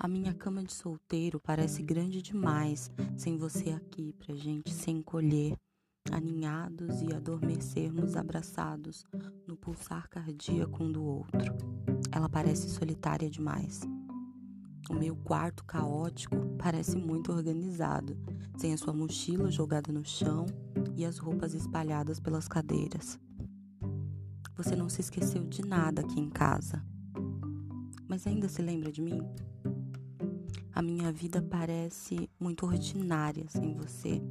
A minha cama de solteiro parece grande demais sem você aqui pra gente se encolher, aninhados e adormecermos abraçados no pulsar cardíaco um do outro. Ela parece solitária demais. O meu quarto caótico parece muito organizado, sem a sua mochila jogada no chão e as roupas espalhadas pelas cadeiras. Você não se esqueceu de nada aqui em casa. Mas ainda se lembra de mim? A minha vida parece muito ordinária sem você.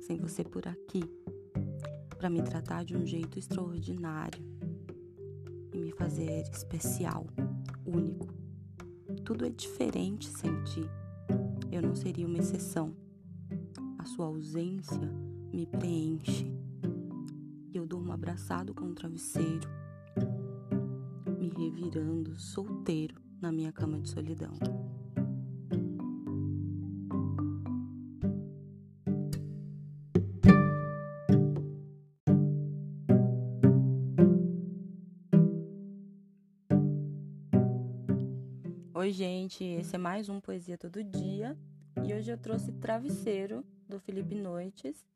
Sem você por aqui, para me tratar de um jeito extraordinário e me fazer especial, único. Tudo é diferente sem ti. Eu não seria uma exceção. A sua ausência me preenche. Eu durmo abraçado com o um travesseiro, me revirando solteiro na minha cama de solidão. Oi, gente, esse é mais um Poesia Todo Dia e hoje eu trouxe Travesseiro, do Felipe Noites,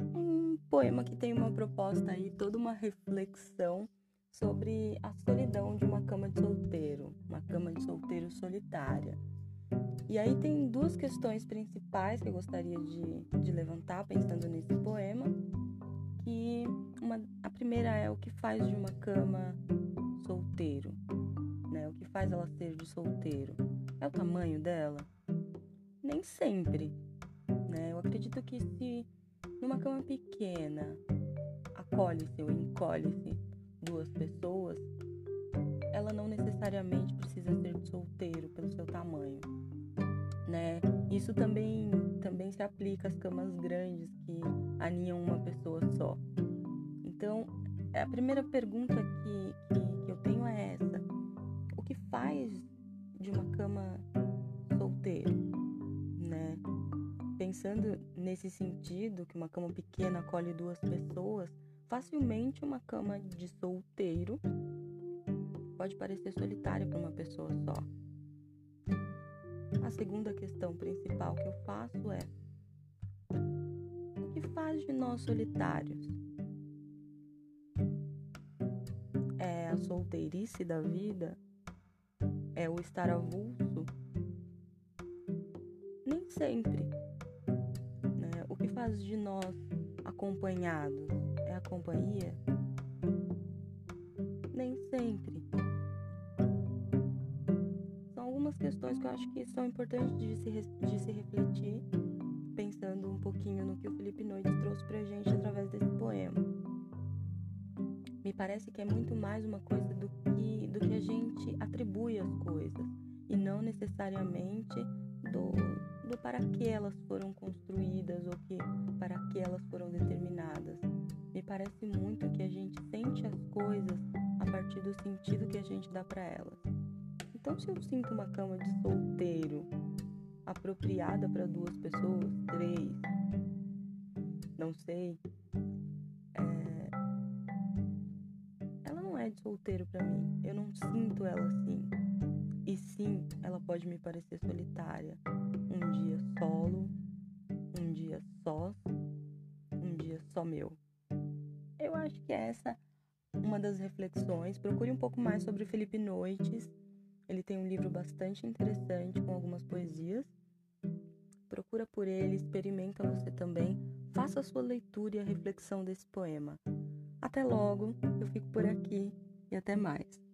um poema que tem uma proposta aí, toda uma reflexão sobre a solidão de uma cama de solteiro, uma cama de solteiro solitária. E aí tem duas questões principais que eu gostaria de, de levantar pensando nesse poema, que uma, a primeira é o que faz de uma cama solteiro, né? O que faz ela ser de solteiro? É o tamanho dela? Nem sempre, né? Eu acredito que se numa cama pequena acolhe-se ou encolhe-se duas pessoas, ela não necessariamente precisa ser de solteiro pelo seu tamanho, né? Isso também também se aplica às camas grandes que aninham uma pessoa só. Então, a primeira pergunta que, que, que eu tenho é essa: faz de uma cama solteiro, né? Pensando nesse sentido, que uma cama pequena acolhe duas pessoas, facilmente uma cama de solteiro pode parecer solitária para uma pessoa só. A segunda questão principal que eu faço é: o que faz de nós solitários? É a solteirice da vida? É o estar avulso? Nem sempre. Né? O que faz de nós acompanhados é a companhia? Nem sempre. São algumas questões que eu acho que são importantes de se, de se refletir, pensando um pouquinho no que o Felipe Noite trouxe pra gente através desse poema me parece que é muito mais uma coisa do do que a gente atribui às coisas e não necessariamente do, do para que elas foram construídas ou que para que elas foram determinadas. Me parece muito que a gente sente as coisas a partir do sentido que a gente dá para elas. Então, se eu sinto uma cama de solteiro apropriada para duas pessoas, três, não sei, de solteiro para mim. Eu não sinto ela assim. E sim, ela pode me parecer solitária. Um dia solo, um dia só, um dia só meu. Eu acho que é essa uma das reflexões. Procure um pouco mais sobre Felipe Noites. Ele tem um livro bastante interessante com algumas poesias. Procura por ele, experimenta você também. Faça a sua leitura e a reflexão desse poema. Até logo, eu fico por aqui e até mais.